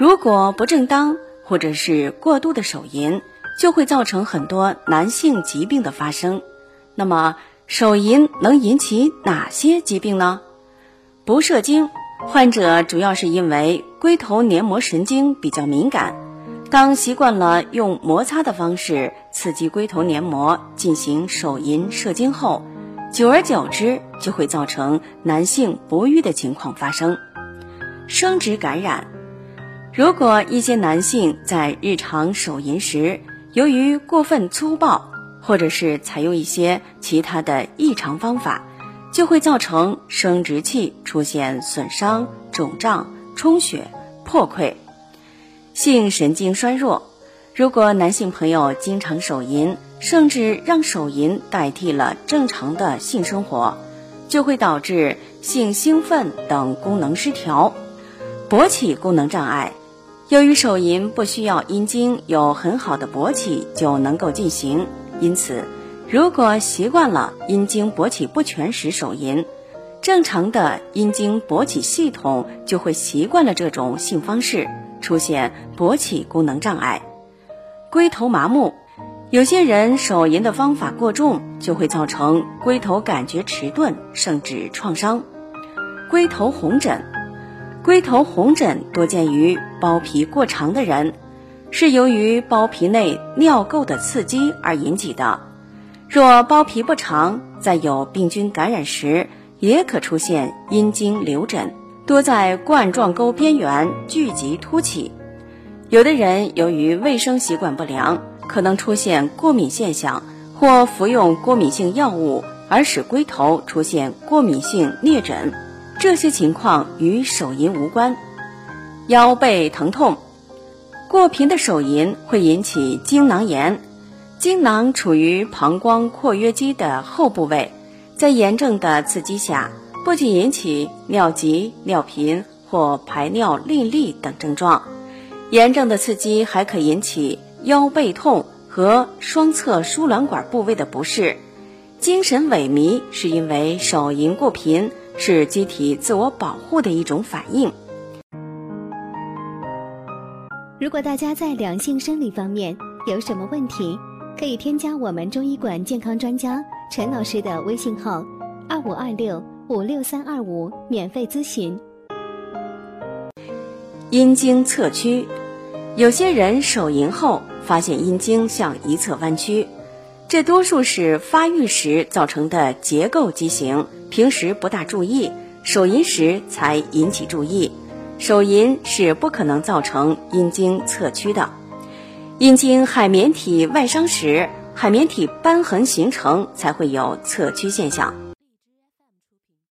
如果不正当或者是过度的手淫，就会造成很多男性疾病的发生。那么，手淫能引起哪些疾病呢？不射精患者主要是因为龟头黏膜神经比较敏感，当习惯了用摩擦的方式刺激龟头黏膜进行手淫射精后，久而久之就会造成男性不育的情况发生。生殖感染，如果一些男性在日常手淫时，由于过分粗暴，或者是采用一些其他的异常方法，就会造成生殖器出现损伤、肿胀、充血、破溃。性神经衰弱，如果男性朋友经常手淫，甚至让手淫代替了正常的性生活，就会导致性兴奋等功能失调、勃起功能障碍。由于手淫不需要阴茎有很好的勃起就能够进行，因此，如果习惯了阴茎勃起不全时手淫，正常的阴茎勃起系统就会习惯了这种性方式，出现勃起功能障碍。龟头麻木，有些人手淫的方法过重，就会造成龟头感觉迟钝，甚至创伤。龟头红疹。龟头红疹多见于包皮过长的人，是由于包皮内尿垢的刺激而引起的。若包皮不长，在有病菌感染时，也可出现阴茎瘤疹，多在冠状沟边缘聚集凸起。有的人由于卫生习惯不良，可能出现过敏现象，或服用过敏性药物而使龟头出现过敏性疟疹。这些情况与手淫无关。腰背疼痛，过频的手淫会引起精囊炎。精囊处于膀胱括约肌的后部位，在炎症的刺激下，不仅引起尿急、尿频或排尿淋漓等症状，炎症的刺激还可引起腰背痛和双侧输卵管部位的不适。精神萎靡是因为手淫过频。是机体自我保护的一种反应。如果大家在两性生理方面有什么问题，可以添加我们中医馆健康专家陈老师的微信号：二五二六五六三二五，免费咨询。阴茎侧屈，有些人手淫后发现阴茎向一侧弯曲，这多数是发育时造成的结构畸形。平时不大注意，手淫时才引起注意。手淫是不可能造成阴茎侧屈的。阴茎海绵体外伤时，海绵体瘢痕形成才会有侧屈现象。